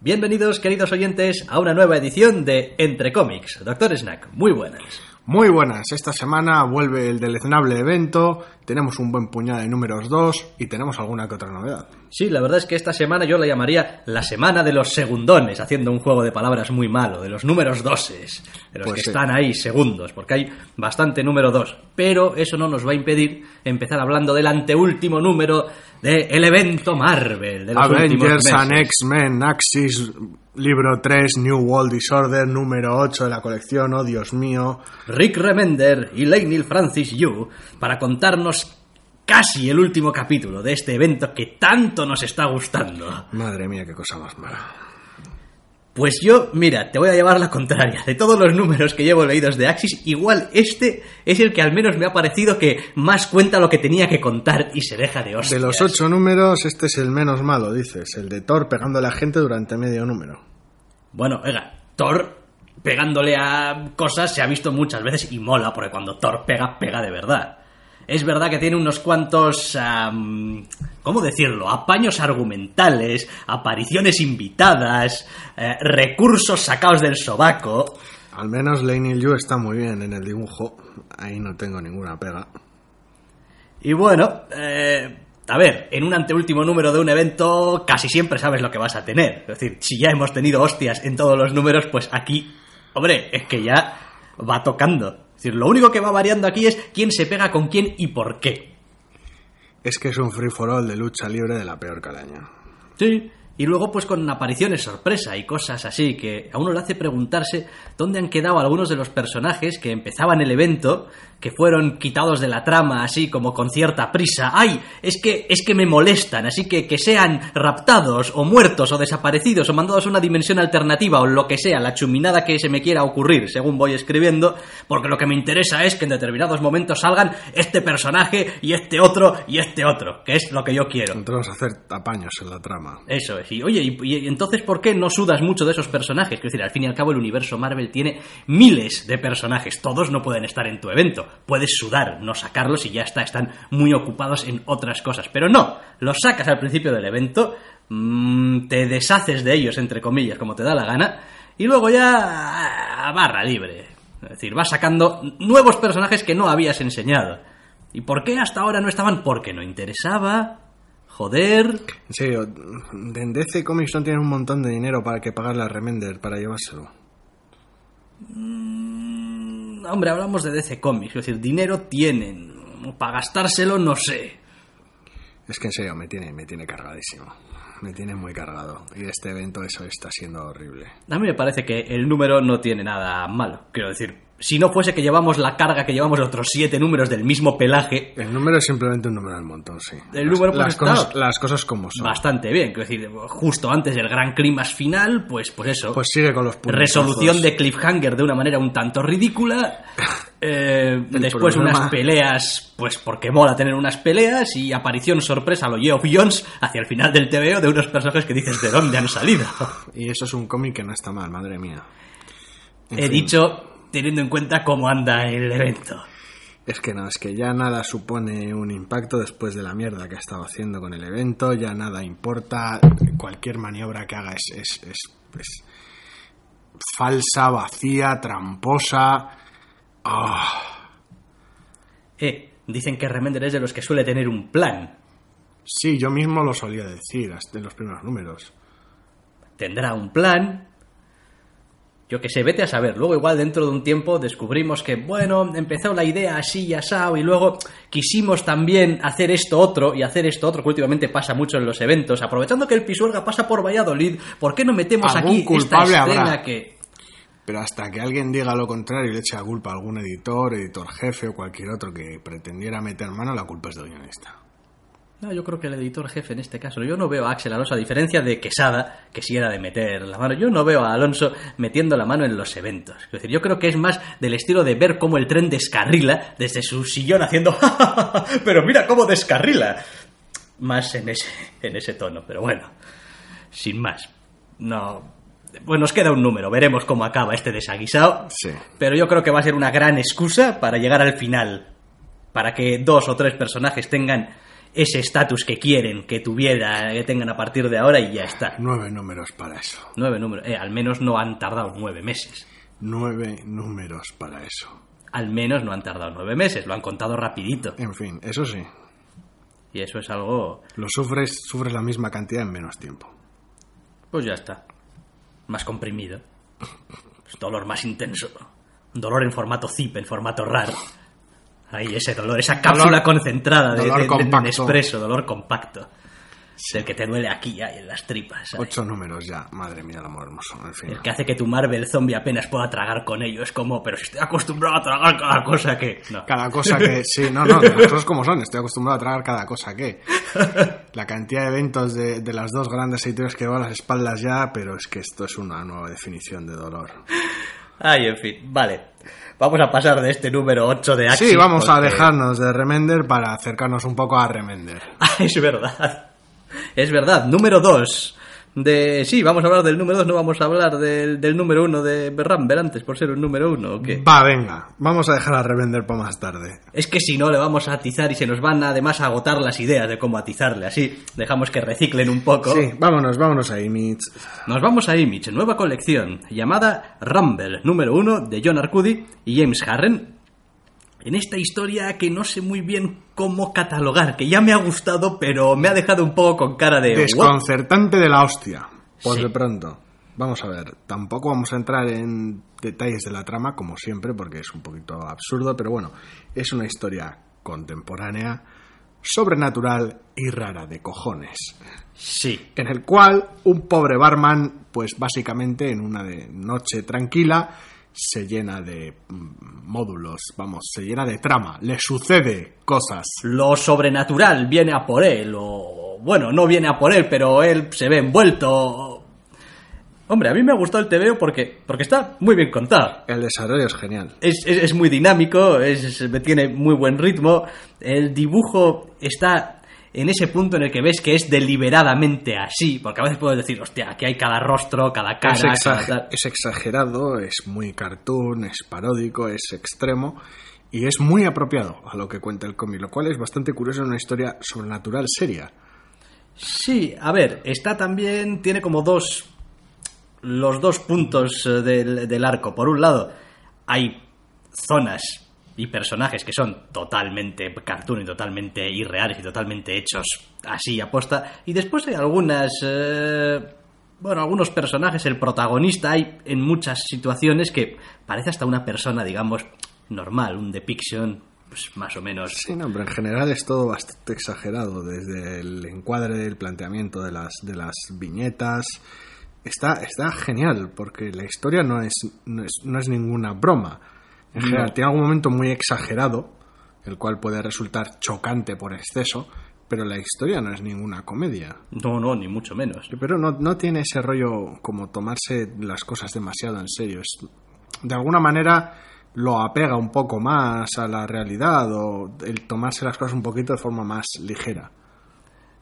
Bienvenidos, queridos oyentes, a una nueva edición de Entre Cómics. Doctor Snack, muy buenas. Muy buenas, esta semana vuelve el deleznable evento, tenemos un buen puñado de números 2 y tenemos alguna que otra novedad. Sí, la verdad es que esta semana yo la llamaría la semana de los segundones, haciendo un juego de palabras muy malo, de los números doses, de los Pues que sí. están ahí segundos, porque hay bastante número 2. Pero eso no nos va a impedir empezar hablando del anteúltimo número del evento Marvel, de los últimos Avengers and X-Men, Axis, libro 3, New World Disorder, número 8 de la colección, oh Dios mío. Rick Remender y Leinil Francis Yu para contarnos casi el último capítulo de este evento que tanto nos está gustando. Madre mía, qué cosa más mala. Pues yo, mira, te voy a llevar la contraria. De todos los números que llevo leídos de Axis, igual este es el que al menos me ha parecido que más cuenta lo que tenía que contar y se deja de hostias. De los 8 números, este es el menos malo, dices, el de Thor pegando a la gente durante medio número. Bueno, oiga, Thor pegándole a cosas se ha visto muchas veces y mola, porque cuando Thor pega, pega de verdad. Es verdad que tiene unos cuantos... ¿Cómo decirlo? Apaños argumentales, apariciones invitadas, eh, recursos sacados del sobaco. Al menos Lane Yu está muy bien en el dibujo, ahí no tengo ninguna pega. Y bueno, eh, a ver, en un anteúltimo número de un evento casi siempre sabes lo que vas a tener. Es decir, si ya hemos tenido hostias en todos los números, pues aquí, hombre, es que ya va tocando. Decir, lo único que va variando aquí es quién se pega con quién y por qué. Es que es un free for all de lucha libre de la peor calaña. Sí. Y luego, pues con apariciones sorpresa y cosas así, que a uno le hace preguntarse dónde han quedado algunos de los personajes que empezaban el evento, que fueron quitados de la trama así como con cierta prisa. ¡Ay! Es que, es que me molestan, así que que sean raptados, o muertos, o desaparecidos, o mandados a una dimensión alternativa, o lo que sea, la chuminada que se me quiera ocurrir, según voy escribiendo, porque lo que me interesa es que en determinados momentos salgan este personaje y este otro y este otro, que es lo que yo quiero. A hacer apaños en la trama. Eso es. Y oye, y, y entonces por qué no sudas mucho de esos personajes? Es decir, al fin y al cabo el universo Marvel tiene miles de personajes. Todos no pueden estar en tu evento. Puedes sudar, no sacarlos y ya está. Están muy ocupados en otras cosas. Pero no, los sacas al principio del evento, mm, te deshaces de ellos, entre comillas, como te da la gana, y luego ya a barra libre. Es decir, vas sacando nuevos personajes que no habías enseñado. ¿Y por qué hasta ahora no estaban? Porque no interesaba. Joder. En serio, en DC Comics no tienen un montón de dinero para que pagarle a Remender para llevárselo. Mm, Hombre, hablamos de DC Comics, es decir, dinero tienen. Para gastárselo, no sé. Es que en serio, me tiene, me tiene cargadísimo. Me tiene muy cargado. Y este evento eso está siendo horrible. A mí me parece que el número no tiene nada malo. Quiero decir, si no fuese que llevamos la carga que llevamos de otros siete números del mismo pelaje, El número es simplemente un número del montón, sí. El Las- número, pues, las, está- cosas, las cosas como son. bastante bien. Quiero decir, justo antes del gran clímax final, pues, pues eso. Pues sigue con los puñetazos. Resolución de cliffhanger de una manera un tanto ridícula. Eh, después problema- unas peleas, pues porque mola tener unas peleas. Y aparición sorpresa a lo Geoff Jones hacia el final del TVO de unos personajes que dices de dónde han salido. Y eso es un cómic que no está mal, madre mía. En He fin, dicho teniendo en cuenta cómo anda el evento. Es que no, es que ya nada supone un impacto después de la mierda que ha estado haciendo con el evento, ya nada importa, cualquier maniobra que haga es, es, es- es falsa, vacía, tramposa. Ah, Eh, dicen que Remender es de los que suele tener un plan. sí, yo mismo lo solía decir en los primeros números. Tendrá un plan. Yo que sé, vete a saber. Luego igual dentro de un tiempo descubrimos que, bueno, empezó la idea así y asado y luego quisimos también hacer esto otro y hacer esto otro, que últimamente pasa mucho en los eventos. Aprovechando que el Pisuerga pasa por Valladolid, ¿por qué no metemos aquí esta escena habrá. que... Pero hasta que alguien diga lo contrario y le eche la culpa a algún editor, editor jefe o cualquier otro que pretendiera meter mano, la culpa es del guionista. No, yo creo que el editor jefe en este caso, yo no veo a Axel Alonso, a diferencia de Quesada, que si era de meter la mano, yo no veo a Alonso metiendo la mano en los eventos. Es decir, yo creo que es más del estilo de ver cómo el tren descarrila desde su sillón haciendo pero mira cómo descarrila. Más en ese, en ese tono, pero bueno, sin más. No, pues nos queda un número, veremos cómo acaba este desaguisado. Sí. Pero yo creo que va a ser una gran excusa para llegar al final. Para que dos o tres personajes tengan ese estatus que quieren que tuviera, que tengan a partir de ahora y ya está. Nueve números para eso. Nueve números. Eh, al menos no han tardado nueve meses. Nueve números para eso. Al menos no han tardado nueve meses, lo han contado rapidito. En fin, eso sí. Y eso es algo... Lo sufres, sufres la misma cantidad en menos tiempo. Pues ya está. Más comprimido. Pues dolor más intenso. Dolor en formato zip, en formato RAR. Ahí, ese dolor, esa cápsula Dolor- concentrada de, dolor de- dolor compacto. El que te duele aquí, ahí, en las tripas. ¿sabes? Ocho números ya. Madre mía, el amor hermoso. En fin. El que hace que tu Marvel zombie apenas pueda tragar con ello. Es como, pero si estoy acostumbrado a tragar cada cosa que... No. Cada cosa que... Sí, no, no, las cosas como son. Estoy acostumbrado a tragar cada cosa que... La cantidad de eventos de, de las dos grandes editoriales que veo a las espaldas ya, pero es que esto es una nueva definición de dolor. Ay, en fin, vale. Vamos a pasar de este número 8 de Axis. Sí, vamos a alejarnos de Remender para acercarnos un poco a Remender. Ah, es verdad. Es verdad. Número 2. De... Sí, vamos a hablar del número 2, no vamos a hablar del, del número 1 de Ramber antes, por ser un número 1 o qué. Va, venga, vamos a dejar a Remender para más tarde. Es que si no le vamos a atizar y se nos van además a agotar las ideas de cómo atizarle. Así dejamos que reciclen un poco. Sí, vámonos, vámonos ahí, Mitch. Nos vamos a Image, nueva colección llamada Rumble, número 1 de John Arcudi y James Harren. En esta historia que no sé muy bien cómo catalogar, que ya me ha gustado, pero me ha dejado un poco con cara de... Desconcertante de la hostia, por Sí. de pronto. Vamos a ver, tampoco vamos a entrar en detalles de la trama, como siempre, porque es un poquito absurdo, pero bueno, es una historia contemporánea, sobrenatural y rara de cojones. Sí, En el cual un pobre barman, pues básicamente en una de noche tranquila, se llena de mm, módulos, vamos, se llena de trama, le sucede cosas. lo sobrenatural viene a por él, o bueno, no viene a por él, pero él se ve envuelto. Hombre, a mí me ha gustado el TVO porque, porque está muy bien contado. El desarrollo es genial. Es, es- es muy dinámico, es, es- tiene muy buen ritmo. El dibujo está en ese punto en el que ves que es deliberadamente así, porque a veces puedes decir, hostia, aquí hay cada rostro, cada cara, es, cada exagerado, es muy cartoon, es paródico, es extremo y es muy apropiado a lo que cuenta el cómic, lo cual es bastante curioso en una historia sobrenatural seria. Sí, a ver, está también, tiene como dos, los dos puntos eh, del, del arco. Por un lado, hay zonas y personajes que son totalmente cartoon y totalmente irreales y totalmente hechos así a posta. Y después hay algunas, eh, bueno, algunos personajes, el protagonista hay en muchas situaciones que parece hasta una persona, digamos, normal, un depiction, pues más o menos. Sí, no, pero en general es todo bastante exagerado, desde el encuadre, el planteamiento de las, de las viñetas. Está, está genial, porque la historia no es, no es, no es ninguna broma. En general, tiene algún momento muy exagerado, el cual puede resultar chocante por exceso, pero la historia no es ninguna comedia. No, no, ni mucho menos. Pero no, no tiene ese rollo como tomarse las cosas demasiado en serio. Es, de alguna manera lo apega un poco más a la realidad o el tomarse las cosas un poquito de forma más ligera.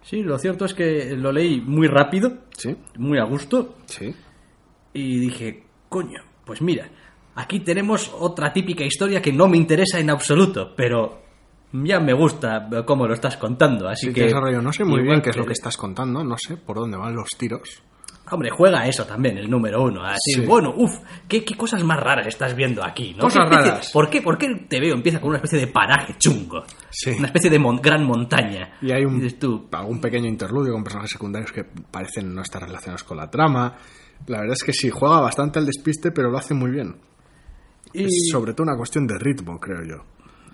Sí, lo cierto es que lo leí muy rápido, ¿Sí? muy a gusto, Sí. y dije, coño, pues mira, aquí tenemos otra típica historia que no me interesa en absoluto, pero ya me gusta cómo lo estás contando, así Sí, que... desarrollo. No sé muy bien qué es lo que- estás contando, no sé por dónde van los tiros. Hombre, juega eso también, el número uno. Así, Sí. bueno, uff, ¿qué, qué cosas más raras estás viendo aquí, ¿no? Cosas ¿Qué especie- raras. ¿Por qué, ¿Por qué el TVO empieza con una especie de paraje chungo? Sí. Una especie de mon- gran montaña. Y hay un, tú, algún pequeño interludio con personajes secundarios que parecen no estar relacionados con la trama. La verdad es que sí, juega bastante al despiste, pero lo hace muy bien. Y... Es sobre todo una cuestión de ritmo, creo yo.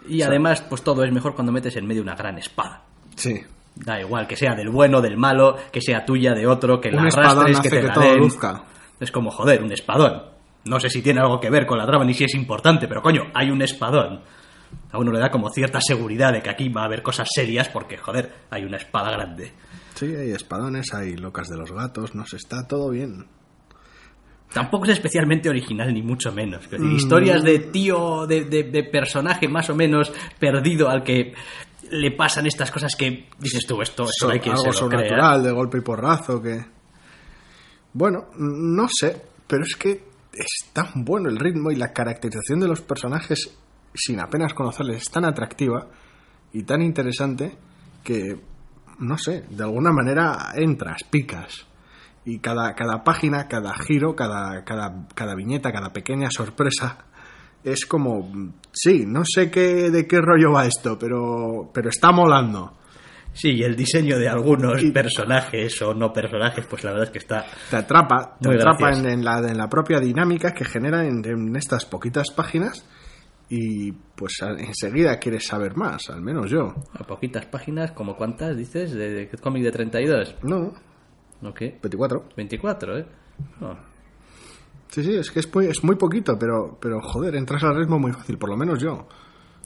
Y además, pues todo es mejor cuando metes en medio una gran espada. Sí. Da igual, que sea del bueno, del malo, que sea tuya, de otro, que la arrastres, que te que la todo luzca. Es como, joder, un espadón. No sé si tiene algo que ver con la trama ni si es importante, pero coño, hay un espadón. a uno le da como cierta seguridad de que aquí va a haber cosas serias porque, joder, hay una espada grande. Sí, hay espadones, hay locas de los gatos, no sé, está todo bien. Tampoco es especialmente original, ni mucho menos. Es decir, historias de tío, de, de- de personaje más o menos perdido al que le pasan estas cosas que dices tú, esto, esto hay quien algo se lo crea. sobrenatural, de golpe y porrazo, que... Bueno, no sé, pero es que es tan bueno el ritmo y la caracterización de los personajes sin apenas conocerles es tan atractiva y tan interesante que, no sé, de alguna manera entras, picas. Y cada, cada página, cada giro, cada, cada, cada viñeta, cada pequeña sorpresa es como, sí, no sé qué, de qué rollo va esto, pero, pero está molando. Sí, y el diseño de algunos personajes o no personajes, pues la verdad es que está... te atrapa, te atrapa en, la, en la propia dinámica que genera en, en estas poquitas páginas y pues enseguida quieres saber más, al menos yo. A poquitas páginas, como cuántas dices, de, de cómic de 32. No, ¿No qué? 24. 24, ¿eh? No. Sí, sí, es que es muy, es muy poquito, pero, pero joder, entras al ritmo muy fácil, por lo menos yo.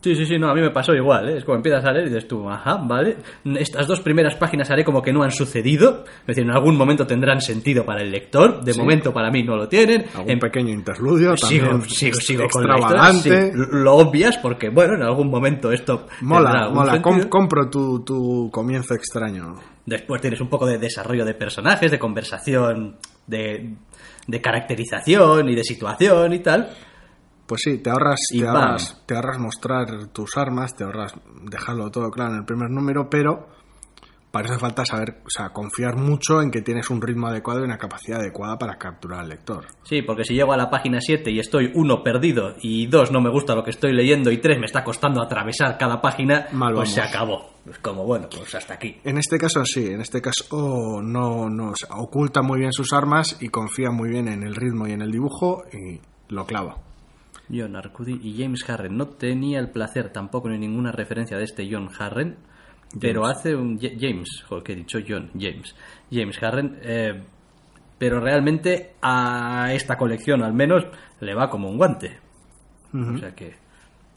Sí, sí, sí, no, a mí me pasó igual, ¿eh? Es como empiezas a leer y dices tú, ajá, vale. Estas dos primeras páginas haré como que no han sucedido. Es decir, en algún momento tendrán sentido para el lector. De Sí. momento para mí no lo tienen. Algún En- pequeño interludio Sigo, también sigo, sigo con la historia, sí. Lo obvias porque, bueno, en algún momento esto Mola, mola, com- compro tu, tu comienzo extraño. Después tienes un poco de desarrollo de personajes, de conversación, de, de caracterización y de situación y tal. Pues sí, te ahorras, Y te ahorras, te ahorras mostrar tus armas, te ahorras dejarlo todo claro en el primer número, pero para eso hace falta saber, o sea, confiar mucho en que tienes un ritmo adecuado y una capacidad adecuada para capturar al lector. Sí, porque si llego a la página 7 y estoy, uno, perdido, y dos, no me gusta lo que estoy leyendo, y tres, me está costando atravesar cada página, Mal pues vamos. se acabó. Es como, bueno, pues hasta aquí. En este caso sí, en este caso no, no o sea, oculta muy bien sus armas y confía muy bien en el ritmo y en el dibujo y lo clava. John Arcudi y James Harren. No tenía el placer tampoco ni ninguna referencia de este John Harren, pero hace un Ja- James, joder, que he dicho John, James, James Harren, eh, pero realmente a esta colección al menos le va como un guante. O sea que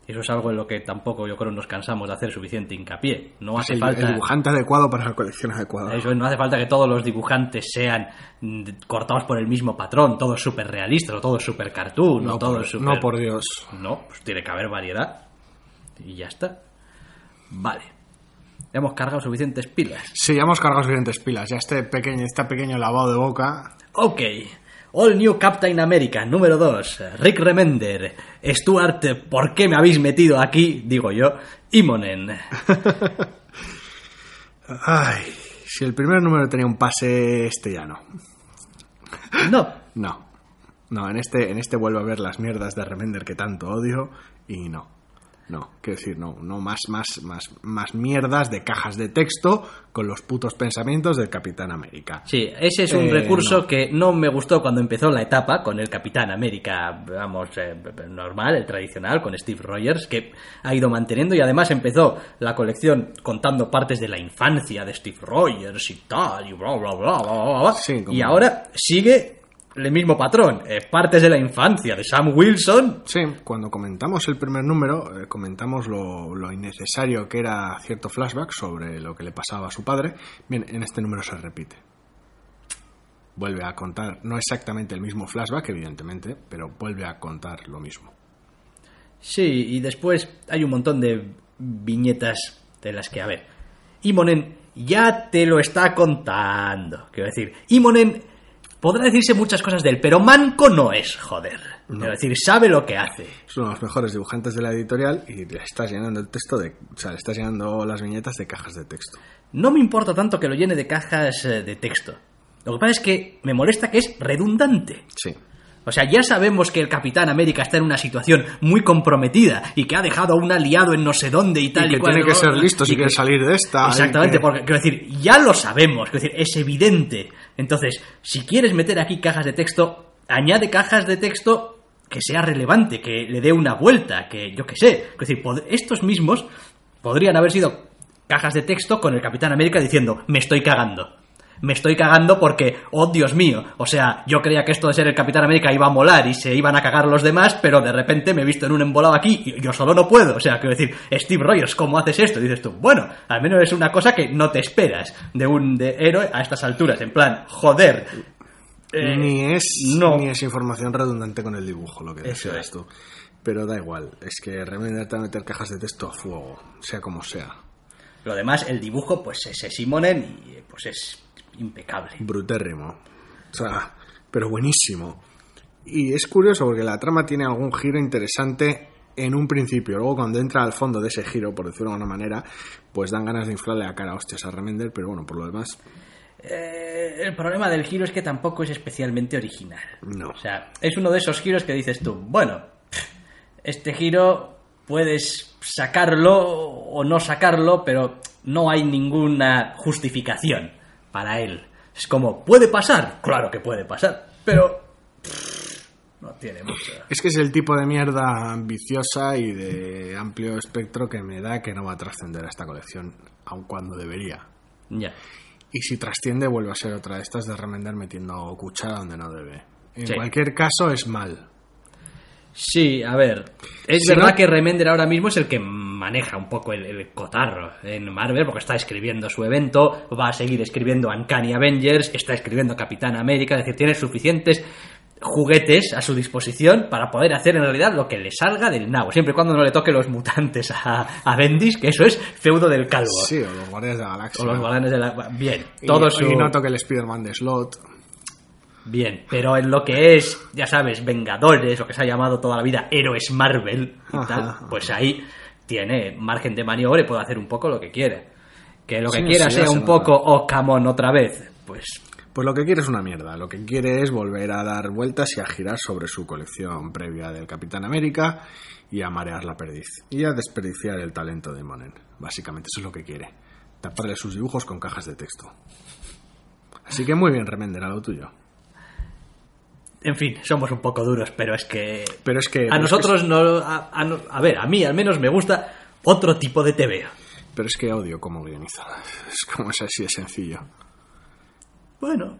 eso es algo en lo que tampoco yo creo nos cansamos de hacer suficiente hincapié. No hace el, falta el dibujante adecuado para la colección adecuada. eso no hace falta que todos los dibujantes sean mm, cortados por el mismo patrón, todos súper realistas o todos súper cartoon, o no, todos por, súper- no por Dios. No, pues tiene que haber variedad. Y ya está. Vale. Hemos cargado suficientes pilas. Sí, ya hemos cargado suficientes pilas. Ya este pequeño, este pequeño lavado de boca. Ok. All New Captain America, número 2. Rick Remender. Stuart, ¿por qué me habéis metido aquí? Digo yo. Imonen. Ay, si el primer número tenía un pase, este ya no. No. No. No, en este, en este vuelvo a ver las mierdas de Remender que tanto odio y no. No, quiero decir, no, no más, más, más, más mierdas de cajas de texto con los putos pensamientos del Capitán América. Sí, ese es un Eh, recurso no. que no me gustó cuando empezó la etapa con el Capitán América, vamos, eh, normal, el tradicional, con Steve Rogers, que ha ido manteniendo y además empezó la colección contando partes de la infancia de Steve Rogers y tal, y bla, bla, bla, bla, bla, bla. Sí, Y ahora sigue el mismo patrón, partes de la infancia de Sam Wilson. Sí, cuando comentamos el primer número, eh, comentamos lo, lo innecesario que era cierto flashback sobre lo que le pasaba a su padre. Bien, en este número se repite. Vuelve a contar, no exactamente el mismo flashback, evidentemente, pero vuelve a contar lo mismo. Sí, y después hay un montón de viñetas de las que, a ver, Imonen ya te lo está contando. Quiero decir, Imonen podrá decirse muchas cosas de él, pero manco no es, joder. Quiero decir, sabe lo que hace. Es uno de los mejores dibujantes de la editorial y le estás llenando el texto de. O sea, le estás llenando las viñetas de cajas de texto. No me importa tanto que lo llene de cajas eh, de texto. Lo que pasa es que me molesta que es redundante. Sí. O sea, ya sabemos que el Capitán América está en una situación muy comprometida y que ha dejado a un aliado en no sé dónde y tal y que cual, tiene que ¿no? ser listo Y si quiere salir de esta. y Exactamente, que- porque quiero decir, ya lo sabemos, quiero decir, es evidente. Entonces, si quieres meter aquí cajas de texto, añade cajas de texto que sea relevante, que le dé una vuelta, que yo qué sé. Es decir, estos mismos podrían haber sido cajas de texto con el Capitán América diciendo, me estoy cagando. Me estoy cagando porque, oh Dios mío, o sea, yo creía que esto de ser el Capitán América iba a molar y se iban a cagar los demás, pero de repente me he visto en un embolado aquí y yo solo no puedo. O sea, quiero decir, Steve Rogers, ¿cómo haces esto? Y dices tú, bueno, al menos es una cosa que no te esperas de un de héroe a estas alturas, en plan, joder. eh, ni, es, no. ni es información redundante con el dibujo, lo que decías tú. Pero da igual, es que Remender te va a meter cajas de texto a fuego, sea como sea. Lo demás, el dibujo, pues es Simonen y pues es impecable. Brutérrimo. O sea, pero buenísimo. Y es curioso porque la trama tiene algún giro interesante en un principio. Luego, cuando entra al fondo de ese giro, por decirlo de alguna manera, pues dan ganas de inflarle la cara a hostias a Remender, pero bueno, por lo demás, Eh, el problema del giro es que tampoco es especialmente original. no. O sea, es uno de esos giros que dices tú, bueno, este giro puedes sacarlo o no sacarlo, pero no hay ninguna justificación para él. Es como, ¿puede pasar? Claro que puede pasar, pero no tiene mucho. Es que es el tipo de mierda ambiciosa y de amplio espectro que me da que no va a trascender a esta colección, aun cuando debería. Ya. Y si trasciende, vuelve a ser otra de estas de remender metiendo cuchara donde no debe. En Sí. cualquier caso, es mal. Sí, a ver. Es Si verdad no- que Remender ahora mismo es el que maneja un poco el, el cotarro en Marvel, porque está escribiendo su evento, va a seguir escribiendo Uncanny Avengers, está escribiendo Capitán América, es decir, tiene suficientes juguetes a su disposición para poder hacer en realidad lo que le salga del nabo, siempre y cuando no le toque los mutantes a, a Bendis, que eso es feudo del calvo. Sí, o los guardias de la galaxia. O los guardianes de la... Bien, Y- todo y, su... no toque el Spider-Man de Slot. Bien, pero en lo que es, ya sabes, Vengadores, lo que se ha llamado toda la vida Héroes Marvel y Ajá, tal, pues ahí tiene margen de maniobra y puede hacer un poco lo que quiere. Que lo que Sí, quiera sí, sea se un poco, oh, come on, otra vez, pues Pues lo que quiere es una mierda. Lo que quiere es volver a dar vueltas y a girar sobre su colección previa del Capitán América y a marear la perdiz. Y a desperdiciar el talento de Monen. Básicamente, eso es lo que quiere. Taparle sus dibujos con cajas de texto. Así que muy bien, Remender, a lo tuyo. En fin, somos un poco duros, pero es que Pero es que. a nosotros no, a, a no- a ver, a mí al menos me gusta otro tipo de TVO. Pero es que odio cómo guioniza. Es como es así de sencillo. Bueno.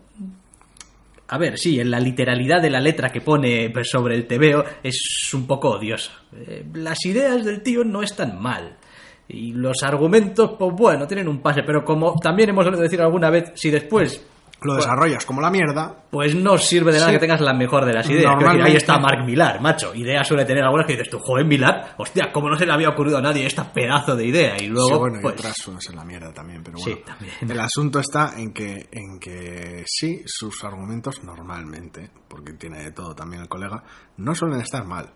A ver, sí, en la literalidad de la letra que pone sobre el TVO es un poco odioso. Eh, las ideas del tío no están mal. Y los argumentos, pues bueno, tienen un pase. Pero como también hemos oído decir alguna vez, si después, Lo desarrollas como la mierda. pues no sirve de nada Sí. que tengas la mejor de las ideas. Decir, ahí está Mark Millar, macho. Idea suele tener algunas que dices tú, joven Millar, hostia, ¿cómo no se le había ocurrido a nadie esta pedazo de idea? Y luego, sí, bueno, pues, y otras suelen ser la mierda también, pero Sí, bueno. también. El asunto está en que, en que sí, sus argumentos normalmente, porque tiene de todo también el colega, no suelen estar mal.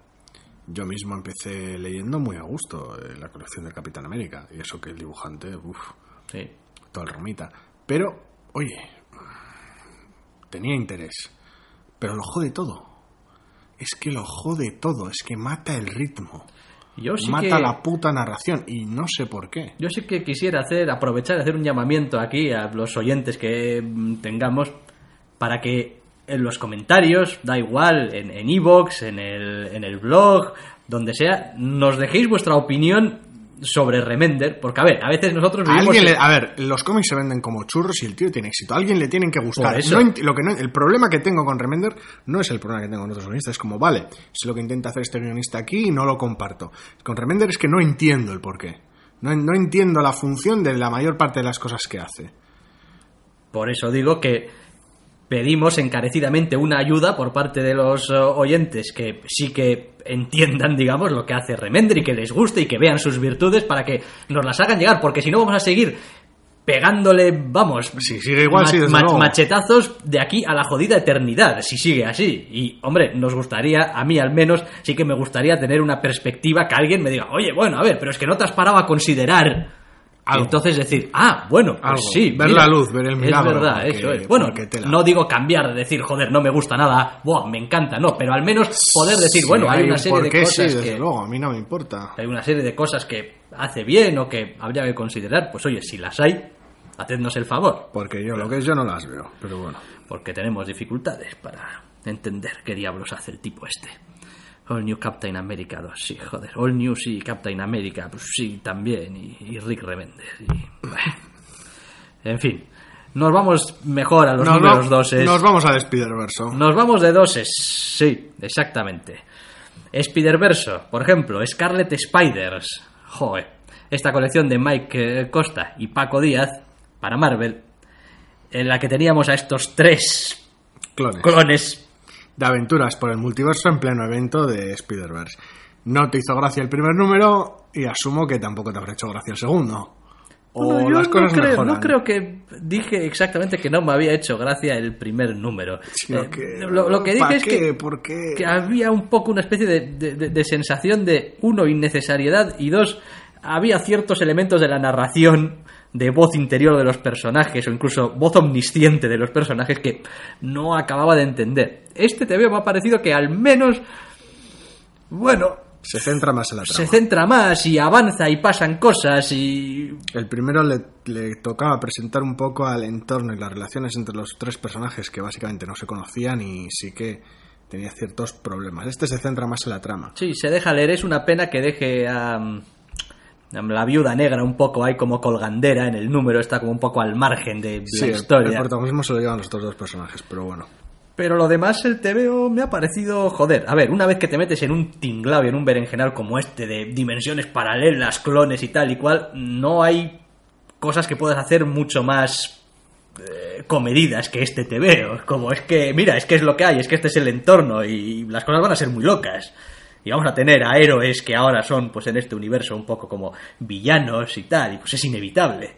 Yo mismo empecé leyendo muy a gusto eh, la colección del Capitán América, y eso que el dibujante, uff, sí. todo el romita. Pero, oye, tenía interés, pero lo jode todo. Es que lo jode todo, es que mata el ritmo. Yo sí mata que... la puta narración y no sé por qué. Yo sí que quisiera hacer, aprovechar y hacer un llamamiento aquí a los oyentes que mm, tengamos para que en los comentarios, da igual, en en iVoox, en, el, en el blog, donde sea, nos dejéis vuestra opinión sobre Remender, porque a ver, a veces nosotros A, alguien le- a ver, los cómics se venden como churros y el tío tiene éxito. A alguien le tienen que gustar. No lo que no- el problema que tengo con Remender no es el problema que tengo con otros guionistas. Es como, vale, es lo que intenta hacer este guionista aquí y no lo comparto. Con Remender es que no entiendo el porqué. No, no entiendo la función de la mayor parte de las cosas que hace. Por eso digo que pedimos encarecidamente una ayuda por parte de los eh, oyentes que sí que entiendan, digamos, lo que hace Remender y que les guste y que vean sus virtudes para que nos las hagan llegar, porque si no vamos a seguir pegándole, vamos, Si sigue igual, sí, machetazos de aquí a la jodida eternidad, si sigue así. Y, hombre, nos gustaría, a mí al menos, sí que me gustaría tener una perspectiva que alguien me diga, oye, bueno, a ver, pero es que no te has parado a considerar. Y Algo. entonces decir, ah, bueno, pues Algo. sí. Ver mira, la luz, ver el milagro, Es verdad, porque- eso es. Bueno, no digo cambiar, decir, joder, no me gusta nada, buah, me encanta, no, pero al menos poder decir, Si bueno, hay un una serie de porqué, sí, cosas desde que luego, a mí no me importa. hay una serie de cosas que hace bien o que habría que considerar, pues oye, si las hay, hacednos el favor, Porque yo lo que es, yo no las veo. Pero bueno. porque tenemos dificultades para entender qué diablos hace el tipo este. All New Captain America 2, sí, joder. All New sí, Captain America, pues sí, también. Y, y Rick Remender. Y. En fin. Nos vamos mejor a los Nos, números va- doses. nos vamos al Spider-Verse. Nos vamos de doses, sí, exactamente. Spider-Verso, por ejemplo, Scarlet Spiders. Joder, esta colección de Mike eh, Costa y Paco Díaz para Marvel, en la que teníamos a estos tres Clones. clones. De aventuras por el multiverso en pleno evento de Spider-Verse. No te hizo gracia el primer número y asumo que tampoco te habrá hecho gracia el segundo. O Bueno, yo las cosas no creo, mejoran. no creo que dije exactamente que no me había hecho gracia el primer número. Eh, que- lo, lo que ¿pa' dije es qué? que, ¿Por qué? que había un poco una especie de, de- de- de sensación de, uno, innecesariedad y dos, había ciertos elementos de la narración de voz interior de los personajes o incluso voz omnisciente de los personajes que no acababa de entender. Este te veo me ha parecido que al menos, bueno, Se centra más en la se trama. centra más y avanza y pasan cosas y El primero le, le tocaba presentar un poco al entorno y las relaciones entre los tres personajes que básicamente no se conocían y sí que tenía ciertos problemas. Este se centra más en la trama. Sí, se deja leer. Es una pena que deje a, a la viuda negra un poco ahí como colgandera en el número. Está como un poco al margen de la Sí, el- el historia. protagonismo se lo llevan los otros dos personajes, pero bueno. Pero lo demás, el TVO me ha parecido joder. A ver, una vez que te metes en un tinglao y en un berenjenal como este de dimensiones paralelas, clones y tal y cual, no hay cosas que puedas hacer mucho más eh, comedidas que este TVO. Como es que, mira, es que es lo que hay, es que este es el entorno y las cosas van a ser muy locas. Y vamos a tener a héroes que ahora son, pues en este universo, un poco como villanos y tal, y pues es inevitable.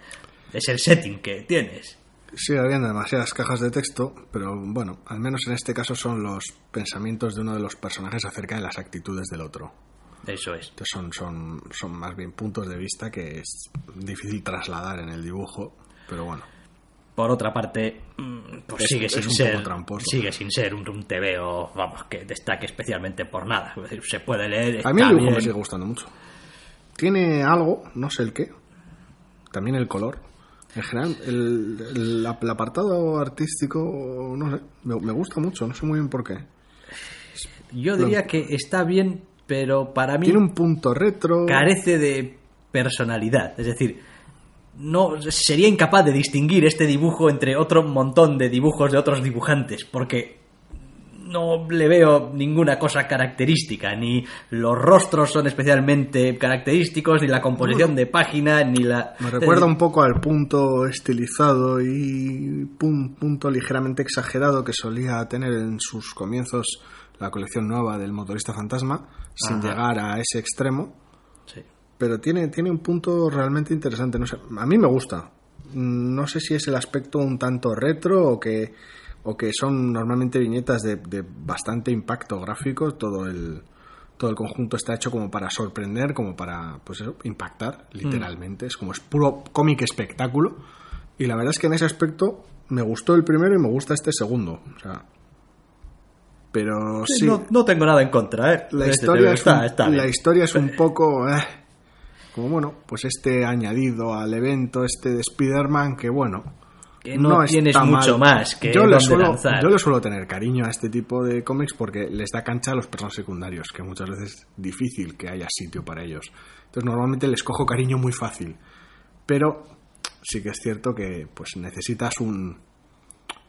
Es el setting que tienes. Sigue habiendo demasiadas cajas de texto, pero bueno, al menos en este caso son los pensamientos de uno de los personajes acerca de las actitudes del otro. Eso es. Entonces son, son, son más bien puntos de vista que es difícil trasladar en el dibujo, pero bueno. Por otra parte, mm, pues Es- sigue es sin ser sigue sin ser un, un TVO, vamos, que destaque especialmente por nada. Es decir, se puede leer. A mí el dibujo me sigue gustando mucho. Tiene algo, no sé el qué, también el color. En general, el, el- el apartado artístico, no sé, me, me gusta mucho, no sé muy bien por qué. Yo diría que está bien, pero para mí Tiene un punto retro. carece de personalidad. Es decir, no sería incapaz de distinguir este dibujo entre otro montón de dibujos de otros dibujantes, porque no le veo ninguna cosa característica, ni los rostros son especialmente característicos, ni la composición de página, ni la... Me recuerda un poco al punto estilizado y pun- punto ligeramente exagerado que solía tener en sus comienzos la colección nueva del motorista fantasma, sin Ajá. llegar a ese extremo. Sí. Pero tiene, tiene un punto realmente interesante. No sé, a mí me gusta. Mm, No sé si es el aspecto un tanto retro o que, o que son normalmente viñetas de, de bastante impacto gráfico. Todo el, todo el conjunto está hecho como para sorprender, como para pues eso, impactar, literalmente. Es como es puro cómic espectáculo. Y la verdad es que en ese aspecto me gustó el primero y me gusta este segundo. O sea, pero sí, No, no tengo nada en contra, ¿eh? la Este historia, es está- un, está la historia es un poco eh, como bueno pues este añadido al evento este de Spider-Man que bueno Que no tienes está mucho mal. más que yo le, suelo, lanzar. yo le suelo tener cariño a este tipo de cómics porque les da cancha a los personajes secundarios que muchas veces es difícil que haya sitio para ellos entonces normalmente les cojo cariño muy fácil pero sí que es cierto que pues necesitas un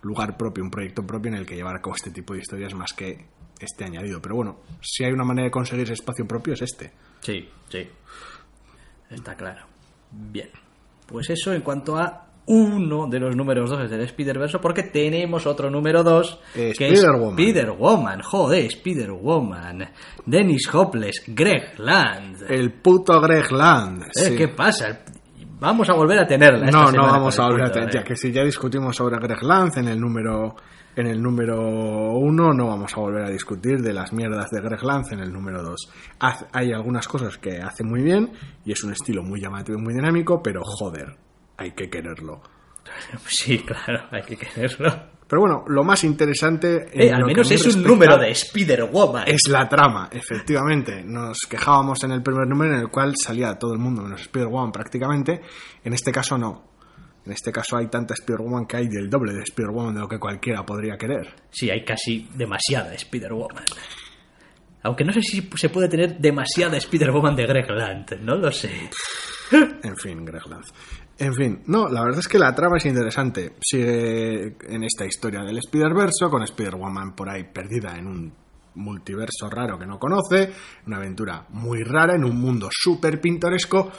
lugar propio, un proyecto propio en el que llevar a cabo este tipo de historias más que este añadido. Pero bueno, si hay una manera de conseguir ese espacio propio es este. Sí, sí. Está claro. Bien. Pues eso en cuanto a uno de los números 2 del Spider-Verse, porque tenemos otro número 2 Eh, que Spider-Woman. es Spider-Woman. Joder, Spider-Woman. Dennis Hopeless, Greg Land. El puto Greg Land. Eh, sí. ¿Qué pasa? Vamos a volver a tenerla. esta No, no vamos a volver a punto, tener, eh. ya que si ya discutimos sobre Greg Land en el número en el número uno, no vamos a volver a discutir de las mierdas de Greg Land en el número 2. Hay algunas cosas que hace muy bien y es un estilo muy llamativo y muy dinámico, pero joder, hay que quererlo. Sí, claro, hay que quererlo. Pero bueno, lo más interesante. en Eh, al menos mí es un número de Spider-Woman. Es la trama, efectivamente. Nos quejábamos en el primer número en el cual salía todo el mundo menos Spider-Woman prácticamente. En este caso no. En este caso hay tanta Spider-Woman que hay del doble de Spider-Woman de lo que cualquiera podría querer. Sí, hay casi demasiada Spider-Woman. Aunque no sé si se puede tener demasiada Spider-Woman de Greg Land, no lo sé. En fin, Greg Land. En fin, no, la verdad es que la trama es interesante. Sigue en esta historia del Spider-Verse, con Spider-Woman por ahí perdida en un multiverso raro que no conoce, una aventura muy rara en un mundo súper pintoresco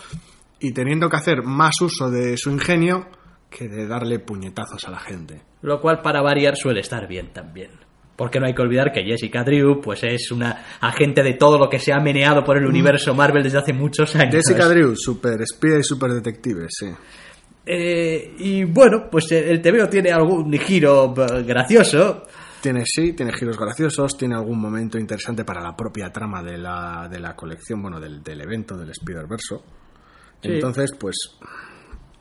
y teniendo que hacer más uso de su ingenio que de darle puñetazos a la gente. Lo cual, para variar, suele estar bien también. Porque no hay que olvidar que Jessica Drew pues es una agente de todo lo que se ha meneado por el universo Marvel desde hace muchos años. Jessica Drew, super espía y super detective, sí. Eh, y bueno, pues el TVO tiene algún giro eh, gracioso. Tiene, sí, tiene giros graciosos, tiene algún momento interesante para la propia trama de la, de la colección, bueno, del, del evento del Spider-Verso. Sí. Entonces, pues,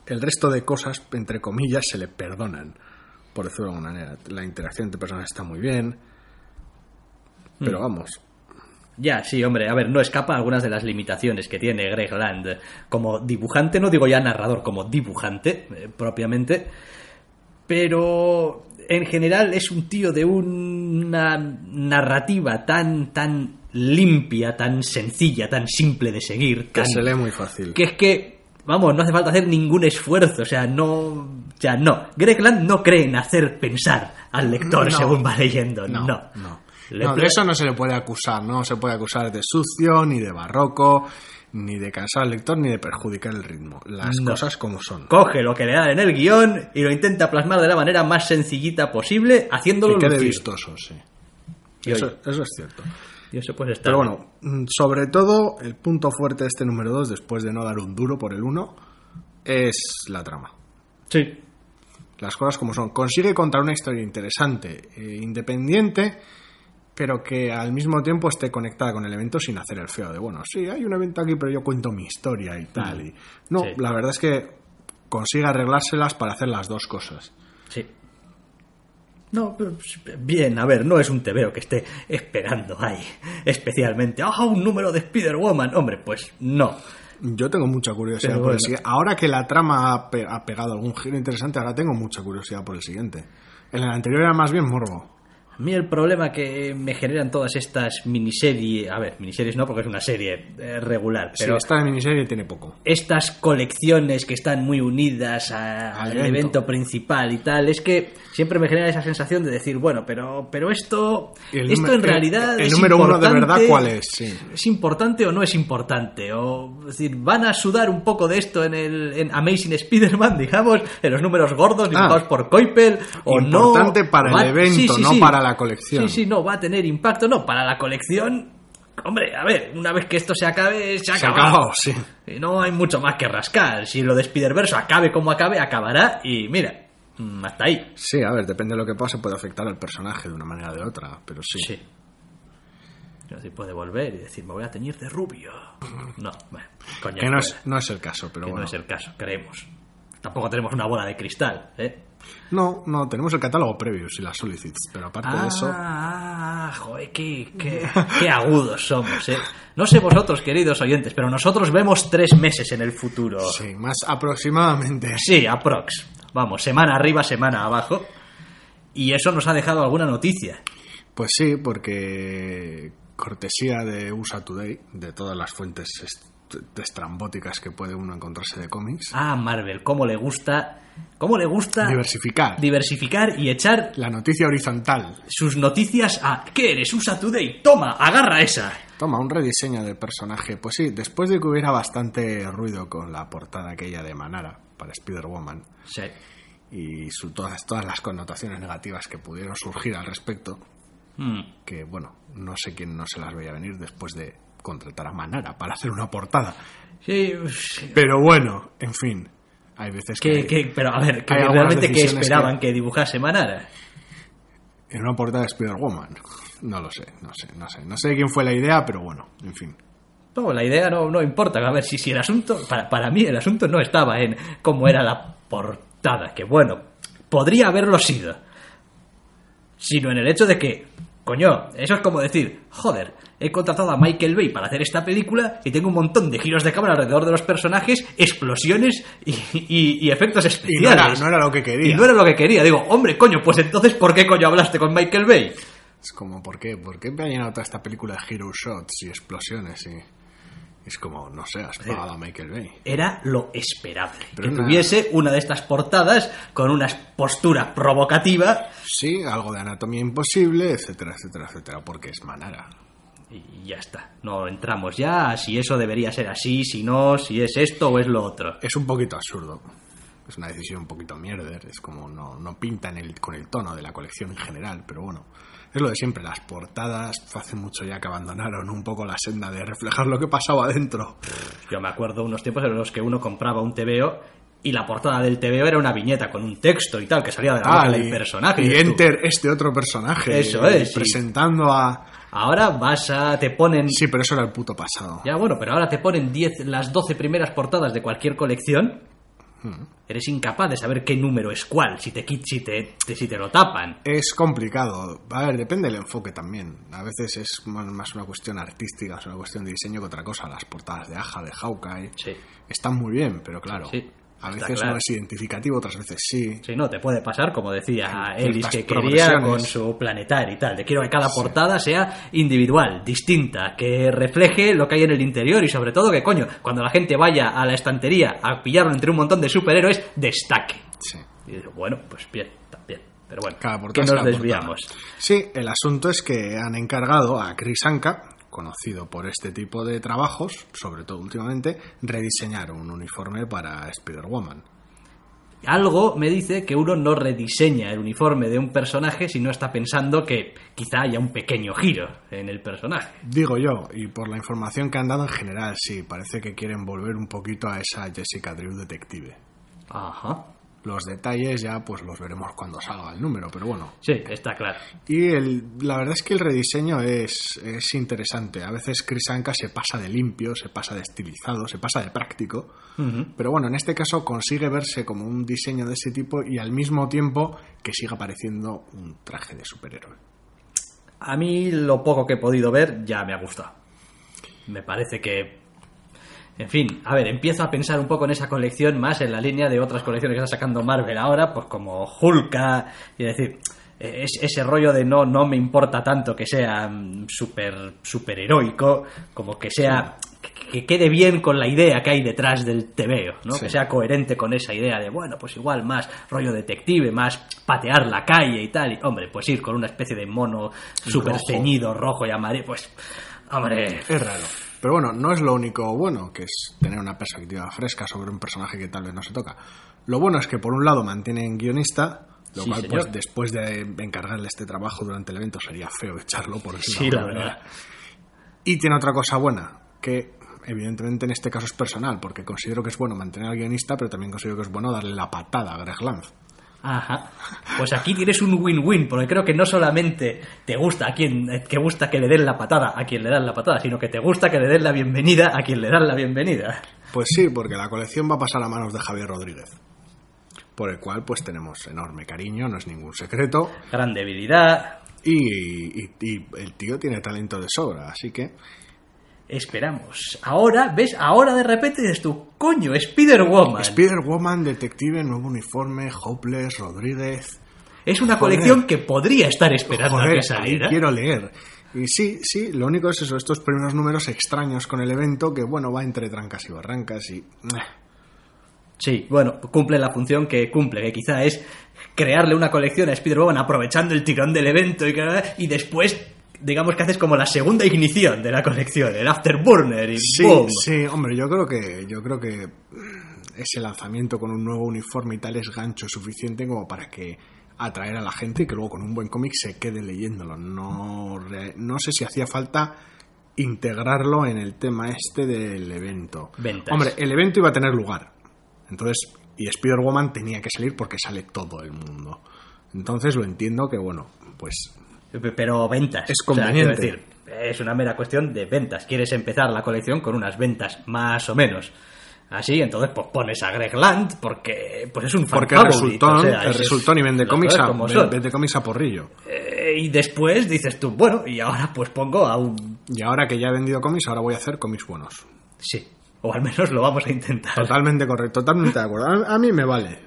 el resto de cosas, entre comillas, se le perdonan, por decirlo de alguna manera. La interacción entre personas está muy bien, pero vamos, Ya, sí, hombre, a ver, no escapa a algunas de las limitaciones que tiene Greg Land como dibujante, no digo ya narrador, como dibujante eh, propiamente, pero en general es un tío de una narrativa tan, tan limpia, tan sencilla, tan simple de seguir, que se lee muy fácil. que es que, vamos, no hace falta hacer ningún esfuerzo, o sea, no, o sea, no. Greg Land no cree en hacer pensar al lector No. según va leyendo, no. No, no. No, de eso no se le puede acusar, no se puede acusar de sucio, ni de barroco, ni de cansar al lector, ni de perjudicar el ritmo. Las cosas como son. Coge lo que le dan en el guion y lo intenta plasmar de la manera más sencillita posible, haciéndolo Que quede lucir. vistoso, sí. Eso, eso es cierto. Y eso pues está Pero bueno, mm, sobre todo, el punto fuerte de este número 2, después de no dar un duro por el 1, es la trama. Sí. Las cosas como son. Consigue contar una historia interesante, e independiente, pero que al mismo tiempo esté conectada con el evento sin hacer el feo de, bueno, sí, hay un evento aquí, pero yo cuento mi historia y tal. Y... No, Sí. la verdad es que consigue arreglárselas para hacer las dos cosas. No, pero, pues, bien, a ver, no es un tebeo que esté esperando ahí, especialmente. ¡Ah, un número de Spider-Woman! Hombre, pues no. Yo tengo mucha curiosidad por el siguiente. Ahora que la trama ha, pe- ha pegado algún giro interesante, ahora tengo mucha curiosidad por el siguiente. En el anterior era más bien morbo. A mí el problema que me generan todas estas miniseries, a ver, miniseries no porque es una serie eh, regular, Pero esta miniserie tiene poco. estas colecciones que están muy unidas a- Al evento. evento. principal y tal, es que siempre me genera esa sensación de decir, bueno, pero, pero esto, el esto en realidad el es número uno de verdad, ¿cuál es? Sí. ¿Es importante o no es importante? O, es decir, ¿van a sudar un poco de esto en el en Amazing Spider-Man, digamos, en los números gordos dibujados Ah. por Coipel? ¿O no? Importante para el evento, sí, no para la colección. Sí, sí, no, va a tener impacto, no, para la colección. Hombre, a ver, una vez que esto se acabe, se ha Se acabado, sí. Y no hay mucho más que rascar. Si lo de Spider-Verse acabe como acabe, acabará y mira, mm, hasta ahí. Sí, a ver, depende de lo que pase, puede afectar al personaje de una manera o de otra, pero sí. Sí. Decir, puede volver y decir, me voy a teñir de rubio. No, bueno, coño. Que no es, no es el caso, pero Que bueno. no es el caso, creemos. Tampoco tenemos una bola de cristal, ¿eh? No, no, tenemos el catálogo previo y las solicits, pero aparte de eso... Ah, joder, qué, qué, qué agudos somos, ¿eh? No sé vosotros, queridos oyentes, pero nosotros vemos tres meses en el futuro. Sí, más aproximadamente. Sí, aprox. Vamos, semana arriba, semana abajo. Y eso nos ha dejado alguna noticia. Pues sí, porque cortesía de USA Today, de todas las fuentes estrambóticas que puede uno encontrarse de cómics, Ah, Marvel, cómo le gusta, cómo le gusta diversificar diversificar y echar la noticia horizontal. sus noticias a ¿qué eres? USA Today, toma, agarra esa. Toma, un rediseño del personaje. Pues sí, después de que hubiera bastante ruido con la portada aquella de Manara para Spider-Woman Sí. y su- todas, todas las connotaciones negativas que pudieron surgir al respecto, Hmm. que bueno, no sé quién no se las veía venir después de contratar a Manara para hacer una portada. Sí, sí. Pero bueno, en fin, hay veces que, ¿Qué- qué- pero a ver, ¿qué- hay algunas ¿realmente decisiones esperaban que- que dibujase Manara? en una portada de Spider-Woman, no lo sé, no sé, no sé, no sé quién fue la idea, pero bueno, en fin. No, la idea no, no importa. A ver, si, si el asunto. Para, para mí, el asunto no estaba en cómo era la portada, que bueno, podría haberlo sido. Sino en el hecho de que, coño, eso es como decir, joder, he contratado a Michael Bay para hacer esta película y tengo un montón de giros de cámara alrededor de los personajes, explosiones y, y- y efectos Y no especiales. era, no era lo que quería. Y no era lo que quería. Digo, hombre, coño, pues entonces, ¿por qué coño hablaste con Michael Bay? Es como, ¿por qué? ¿Por qué me ha llenado toda esta película de hero shots y explosiones y, Es como, no sé, has pagado a Michael Bay. Era lo esperable. Pero que una- tuviese una de estas portadas con una postura provocativa Sí, algo de anatomía imposible, etcétera, etcétera, etcétera, porque es Manara. y ya está. No entramos ya a si eso debería ser así, si no, si es esto o es lo otro. Es un poquito absurdo. Es una decisión un poquito mierder. Es como no, no pinta en el, con el tono de la colección en general, pero bueno. Es lo de siempre, las portadas hace mucho ya que abandonaron un poco la senda de reflejar lo que pasaba adentro. Yo me acuerdo unos tiempos en los que uno compraba un TVO y la portada del TVO era una viñeta con un texto y tal que salía de la boca Tal, del personaje. Y, tú, enter este otro personaje. Eso es, sí. Presentando a... Ahora vas a. te ponen. Sí, pero eso era el puto pasado. Ya bueno, pero ahora te ponen 10, las 12 primeras portadas de cualquier colección. Hmm. Eres incapaz de saber qué número es cuál, si te, si te, si te lo tapan. Es complicado. A ver, depende del enfoque también. A veces es más más una cuestión artística, es una cuestión de diseño que otra cosa. Las portadas de Aja, de Hawkeye, Sí. están muy bien, pero claro, Sí, a veces claro. no es identificativo, otras veces sí. Si no, te puede pasar, como decía Sí, Ellis, que quería con su planetario y tal. De quiero que cada portada sea individual, distinta, que refleje lo que hay en el interior y sobre todo que, coño, cuando la gente vaya a la estantería a pillarlo entre un montón de superhéroes, destaque. Sí. Y digo, bueno, pues bien, también. Pero bueno, Cada que nos desviamos. portada. Sí, el asunto es que han encargado a Chris Anka, conocido por este tipo de trabajos, sobre todo últimamente, rediseñar un uniforme para Spider-Woman. Algo me dice que uno no rediseña el uniforme de un personaje si no está pensando que quizá haya un pequeño giro en el personaje. Digo yo, y por la información que han dado en general, sí, parece que quieren volver un poquito a esa Jessica Drew detective. Ajá. Los detalles ya pues los veremos cuando salga el número, pero bueno. Sí, está claro. Y el- la verdad es que el rediseño es, es interesante. A veces Chris Anka se pasa de limpio, se pasa de estilizado, se pasa de práctico. Pero bueno, en este caso consigue verse como un diseño de ese tipo y al mismo tiempo que siga pareciendo un traje de superhéroe. A mí lo poco que he podido ver ya me ha gustado. Me parece que... En fin, a ver, empiezo a pensar un poco en esa colección más en la línea de otras colecciones que está sacando Marvel ahora, pues como Hulka, y decir, eh, es, ese rollo de no, no me importa tanto que sea mm, super, super heroico, como que sea... que- que quede bien con la idea que hay detrás del TVO, ¿no? Sí. Que sea coherente con esa idea de, bueno, pues igual más rollo detective, más patear la calle y tal. Y, hombre, pues ir con una especie de mono súper ceñido, rojo y amarillo, pues, hombre, Es raro. Pero bueno, no es lo único bueno, que es tener una perspectiva fresca sobre un personaje que tal vez no se toca. Lo bueno es que por un lado mantienen guionista, lo Sí, cual señor. pues después de encargarle este trabajo durante el evento sería feo echarlo por encima Sí, la verdad. Y tiene otra cosa buena, que evidentemente en este caso es personal, porque considero que es bueno mantener al guionista, pero también considero que es bueno darle la patada a Greg Lanz. Ajá. Pues aquí tienes un win-win, porque creo que no solamente te gusta a quien eh, que gusta que le den la patada a quien le dan la patada, sino que te gusta que le den la bienvenida a quien le dan la bienvenida. Pues sí, porque la colección va a pasar a manos de Javier Rodríguez, por el cual pues tenemos enorme cariño, no es ningún secreto, Gran debilidad. y, y- y el tío tiene talento de sobra, así que Esperamos. Ahora, ¿ves? Ahora de repente dices tú, coño, Spider-Woman. Spider-Woman, detective, nuevo uniforme, Hopeless, Rodríguez... es una Joder. colección que podría estar esperando a que saliera. quiero leer. Y sí, sí, lo único es eso, estos primeros números extraños con el evento, que bueno, va entre trancas y barrancas y... eh, Sí, bueno, cumple la función que cumple, que quizá es crearle una colección a Spider-Woman aprovechando el tirón del evento y, y después, digamos que haces como la segunda ignición de la colección, el afterburner y Sí, ¡boom! sí, hombre, yo creo que yo creo que mm, ese lanzamiento con un nuevo uniforme y tal es gancho suficiente como para que atraer a la gente y que luego con un buen cómic se quede leyéndolo. No, no sé si hacía falta integrarlo en el tema este del evento. Ventas. Hombre, el evento iba a tener lugar. Entonces, y Spider-Woman tenía que salir porque sale todo el mundo. Entonces lo entiendo que, bueno, pues Pero ventas. Es O sea, conveniente. decir, es una mera cuestión de ventas. Quieres empezar la colección con unas ventas más o menos. Así, entonces pues pones a Greg Land porque pues es un fan porque resultón, o sea, resultón y vende cómics a, vende cómics a porrillo. Eh, y después dices tú, bueno, y ahora pues pongo a un... Y ahora que ya he vendido cómics, ahora voy a hacer cómics buenos. Sí, o al menos lo vamos a intentar. Totalmente correcto, totalmente de acuerdo. A, a mí me vale.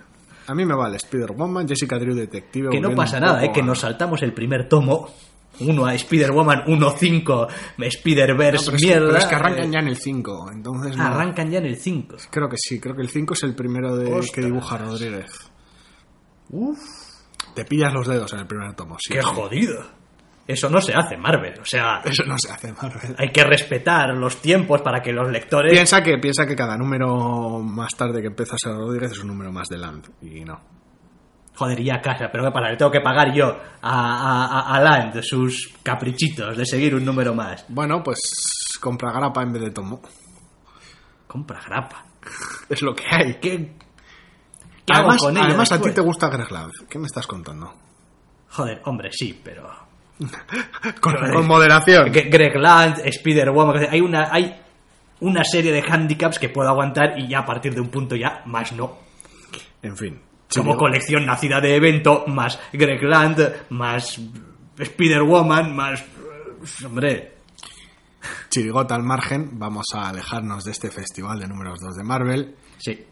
A mí me vale Spider-Woman, Jessica Drew Detective. Que no pasa nada, eh, que nos saltamos el primer tomo 1 a Spider-Woman 1.5, Spider-Verse, que, mierda. pero es que arrancan eh, ya en el 5, entonces no- arrancan ya en el 5. Creo que sí, creo que el 5 es el primero de Ostras. que dibuja Rodríguez. Uf, Te pillas los dedos en el primer tomo, sí. qué jodido. Eso no se hace en Marvel, o sea, Eso no se hace Marvel. hay que respetar los tiempos para que los lectores... Piensa que, piensa que cada número más tarde que empieza a ser Rodríguez es un número más de Land. Y no. Joder, y a casa, pero ¿qué pasa? Le tengo que pagar yo a, a, a- Land sus caprichitos de seguir un número más. Bueno, pues compra grapa en vez de tomo. Compra grapa. Es lo que hay. ¿Qué, qué hago Además, con ella además a ti te gusta Greg Land. ¿Qué me estás contando? Joder, hombre, sí, pero... Con, moderación. Gre- Greg Land, Spider-Woman, hay una, hay una serie de handicaps que puedo aguantar y ya a partir de un punto ya más no. En fin. Como colección nacida de evento, más Greg Land, más Spider-Woman, más... Hombre, Chirigota al margen, vamos a alejarnos de este festival de números 2 de Marvel. sí.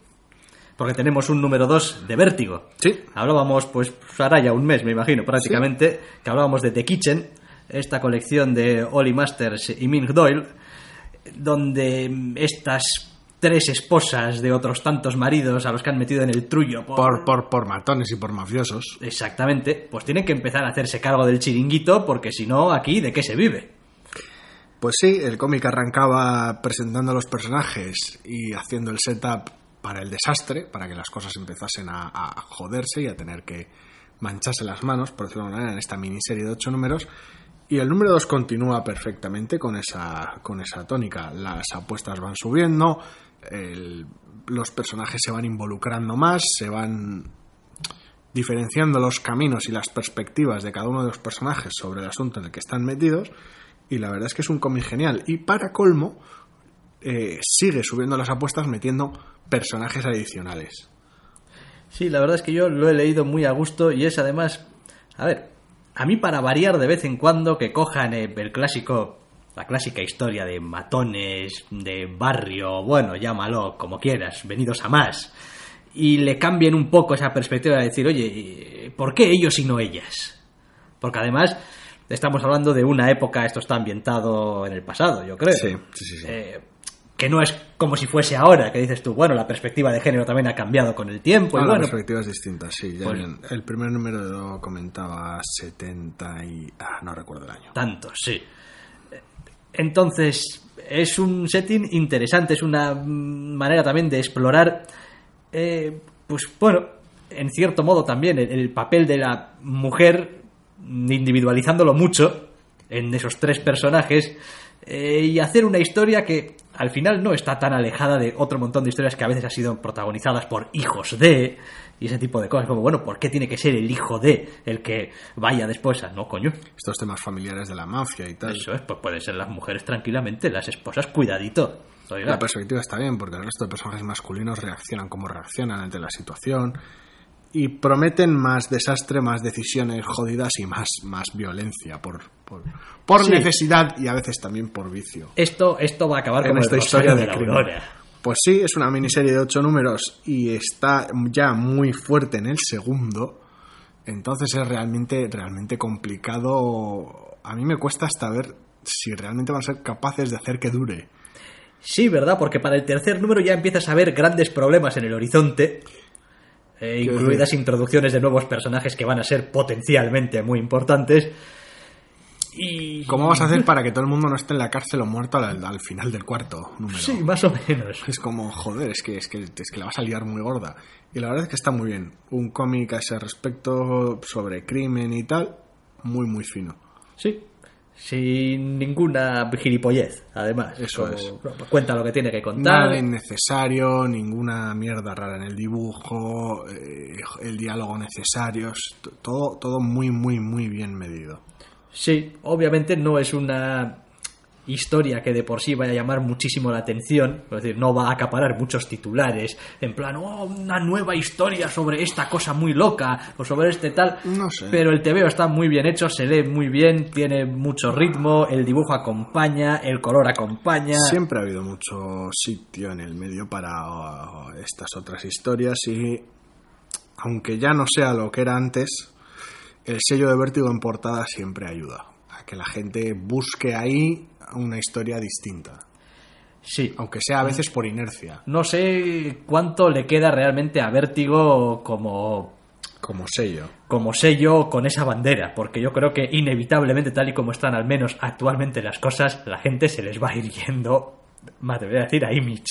Porque tenemos un número 2 de Vértigo. Sí. Hablábamos, pues, hará ya un mes, me imagino, prácticamente, que hablábamos de The Kitchen, esta colección de Ollie Masters y Ming Doyle, donde mm, estas tres esposas de otros tantos maridos a los que han metido en el trullo por... Por, por, por matones y por mafiosos. Exactamente, pues tienen que empezar a hacerse cargo del chiringuito, porque si no, aquí, ¿de qué se vive? Pues sí, el cómic arrancaba presentando a los personajes y haciendo el setup para el desastre, para que las cosas empezasen a, a joderse y a tener que mancharse las manos, por decirlo de alguna manera, en esta miniserie de ocho números. Y el número 2 continúa perfectamente con esa, con esa tónica. Las apuestas van subiendo, los personajes se van involucrando más, se van diferenciando los caminos y las perspectivas de cada uno de los personajes sobre el asunto en el que están metidos. Y la verdad es que es un cómic genial. Y para colmo, eh, sigue subiendo las apuestas metiendo personajes adicionales. Sí, la verdad es que yo lo he leído muy a gusto y es además, a ver, a mí para variar de vez en cuando que cojan eh, el clásico, la clásica historia de matones, de barrio, bueno, llámalo como quieras, venidos a más, y le cambien un poco esa perspectiva de decir, oye, ¿por qué ellos y no ellas? Porque además estamos hablando de una época, esto está ambientado en el pasado, yo creo. Sí, sí, sí, sí. Eh, que no es como si fuese ahora, que dices tú, bueno, la perspectiva de género también ha cambiado con el tiempo. y Ah, la bueno, perspectiva es distinta, sí. ya Pues-. El primer número comentaba 70 y... Ah, no recuerdo el año. tanto, sí. Entonces, es un setting interesante, es una manera también de explorar, eh, pues bueno, en cierto modo también el, el papel de la mujer, individualizándolo mucho en esos tres personajes, eh, y hacer una historia que al final no está tan alejada de otro montón de historias que a veces han sido protagonizadas por hijos de y ese tipo de cosas, como bueno, ¿por qué tiene que ser el hijo de el que vaya después a no coño? Estos temas familiares de la mafia y tal. Eso es, pues pueden ser las mujeres tranquilamente, las esposas, cuidadito. Oiga, La perspectiva está bien porque el resto de personajes masculinos reaccionan como reaccionan ante la situación y prometen más desastre, más decisiones jodidas y más, más violencia por, por, por Sí. necesidad y a veces también por vicio. esto, esto va a acabar En como esta historia Rosario de la. Aurora. Pues sí, es una miniserie de ocho números y está ya muy fuerte en el segundo. Entonces es realmente, realmente complicado. A mí me cuesta hasta ver si realmente van a ser capaces de hacer que dure. Sí, ¿verdad? Porque para el tercer número ya empiezas a ver grandes problemas en el horizonte, eh, incluidas introducciones de nuevos personajes que van a ser potencialmente muy importantes. Y... ¿Cómo vas a hacer para que todo el mundo no esté en la cárcel o muerto al, al final del cuarto número? Sí, más o menos. Es como, joder, es que, es, que, es que la vas a liar muy gorda. Y la verdad es que está muy bien. Un cómic a ese respecto sobre crimen y tal, muy, muy fino. Sí. Sin ninguna gilipollez, además. Eso Como- es. Cuenta lo que tiene que contar. Nada innecesario, ninguna mierda rara en el dibujo, eh, el diálogo necesario, es t- todo, todo muy, muy, muy bien medido. Sí, obviamente no es una historia que de por sí vaya a llamar muchísimo la atención, es decir, no va a acaparar muchos titulares, en plan, oh, una nueva historia sobre esta cosa muy loca, o sobre este tal, No sé. pero el TVO está muy bien hecho, se lee muy bien, tiene mucho ritmo, el dibujo acompaña, el color acompaña. Siempre ha habido mucho sitio en el medio para uh, estas otras historias y aunque ya no sea lo que era antes, el sello de vértigo en portada siempre ayuda a que la gente busque ahí una historia distinta. Sí. Aunque sea a veces por inercia, No sé cuánto le queda realmente a Vértigo como, como sello. como sello con esa bandera, porque yo creo que inevitablemente, tal y como están al menos actualmente las cosas, la gente se les va a ir yendo, me atrevería a decir, a Image.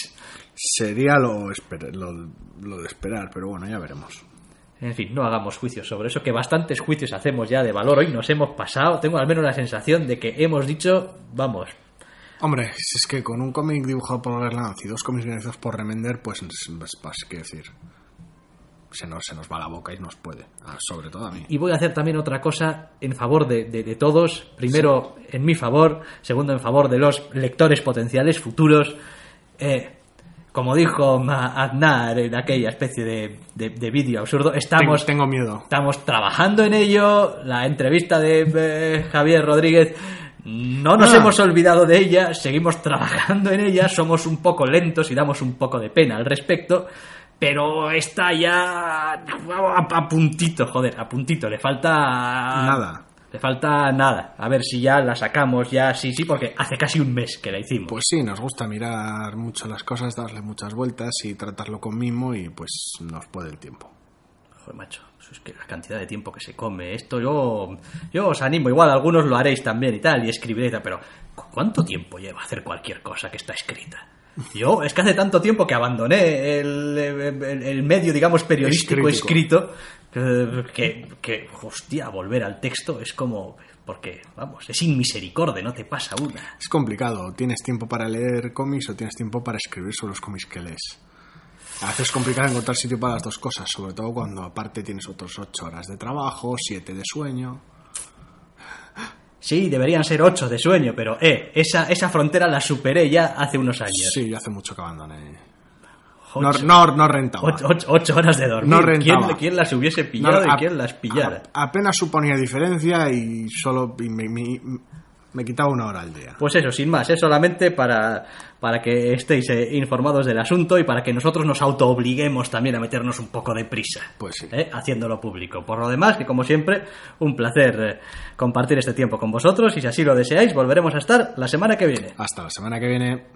Sería lo, lo de esperar, pero bueno, ya veremos. En fin, no hagamos juicios sobre eso, que bastantes juicios hacemos ya de valor. Hoy nos hemos pasado, tengo al menos la sensación de que hemos dicho, vamos, Hombre, si es que con un cómic dibujado por Berlanz y dos cómics guionizados por Remender, pues, pues, pues qué decir. Se nos, se nos va la boca y nos puede. Ah, sobre todo a mí. Y voy a hacer también otra cosa en favor de, de- de todos. Primero, en mi favor. Segundo, en favor de los lectores potenciales futuros. Eh, como dijo Ma- Aznar en aquella especie de, de- de vídeo absurdo, estamos, tengo, tengo miedo. estamos trabajando en ello. La entrevista de eh, Javier Rodríguez, no nos Ah. hemos olvidado de ella. Seguimos trabajando en ella. Somos un poco lentos y damos un poco de pena al respecto. Pero está ya a, a puntito, joder, a puntito. Le falta Nada. Le falta nada. A ver si ya la sacamos, ya sí, sí, porque hace casi un mes que la hicimos. Pues sí, nos gusta mirar mucho las cosas, darle muchas vueltas y tratarlo con mimo y pues nos puede el tiempo. Joder, macho, eso es que la cantidad de tiempo que se come. Esto yo, yo os animo, igual algunos lo haréis también y tal, y escribiréis, pero ¿cu- ¿cuánto tiempo lleva hacer cualquier cosa que está escrita? Yo, es que hace tanto tiempo que abandoné el, el- el medio, digamos, periodístico escrito, que, que, que, hostia, volver al texto es como... Porque, vamos, es inmisericordia, no te pasa una. Es complicado. ¿Tienes tiempo para leer cómics o tienes tiempo para escribir sobre los cómics que lees? A veces es complicado encontrar sitio para las dos cosas, sobre todo cuando aparte tienes otros ocho horas de trabajo, siete de sueño. Sí, deberían ser ocho de sueño, pero eh, esa, esa frontera la superé ya hace unos años. Sí, hace mucho que abandoné. No, Ocho, no, no rentaba. ocho- ocho- ocho horas de dormir. No ¿Quién, rentaba. quién las hubiese pillado No, y quién las pillara? a- apenas suponía diferencia y solo y me, me- me quitaba una hora al día. Pues eso, sin más, es solamente para, para que estéis eh, informados del asunto y para que nosotros nos autoobliguemos también a meternos un poco de prisa. Pues sí. ¿eh? haciéndolo público. Por lo demás, que como siempre, un placer eh, compartir este tiempo con vosotros y si así lo deseáis, volveremos a estar la semana que viene. Hasta la semana que viene.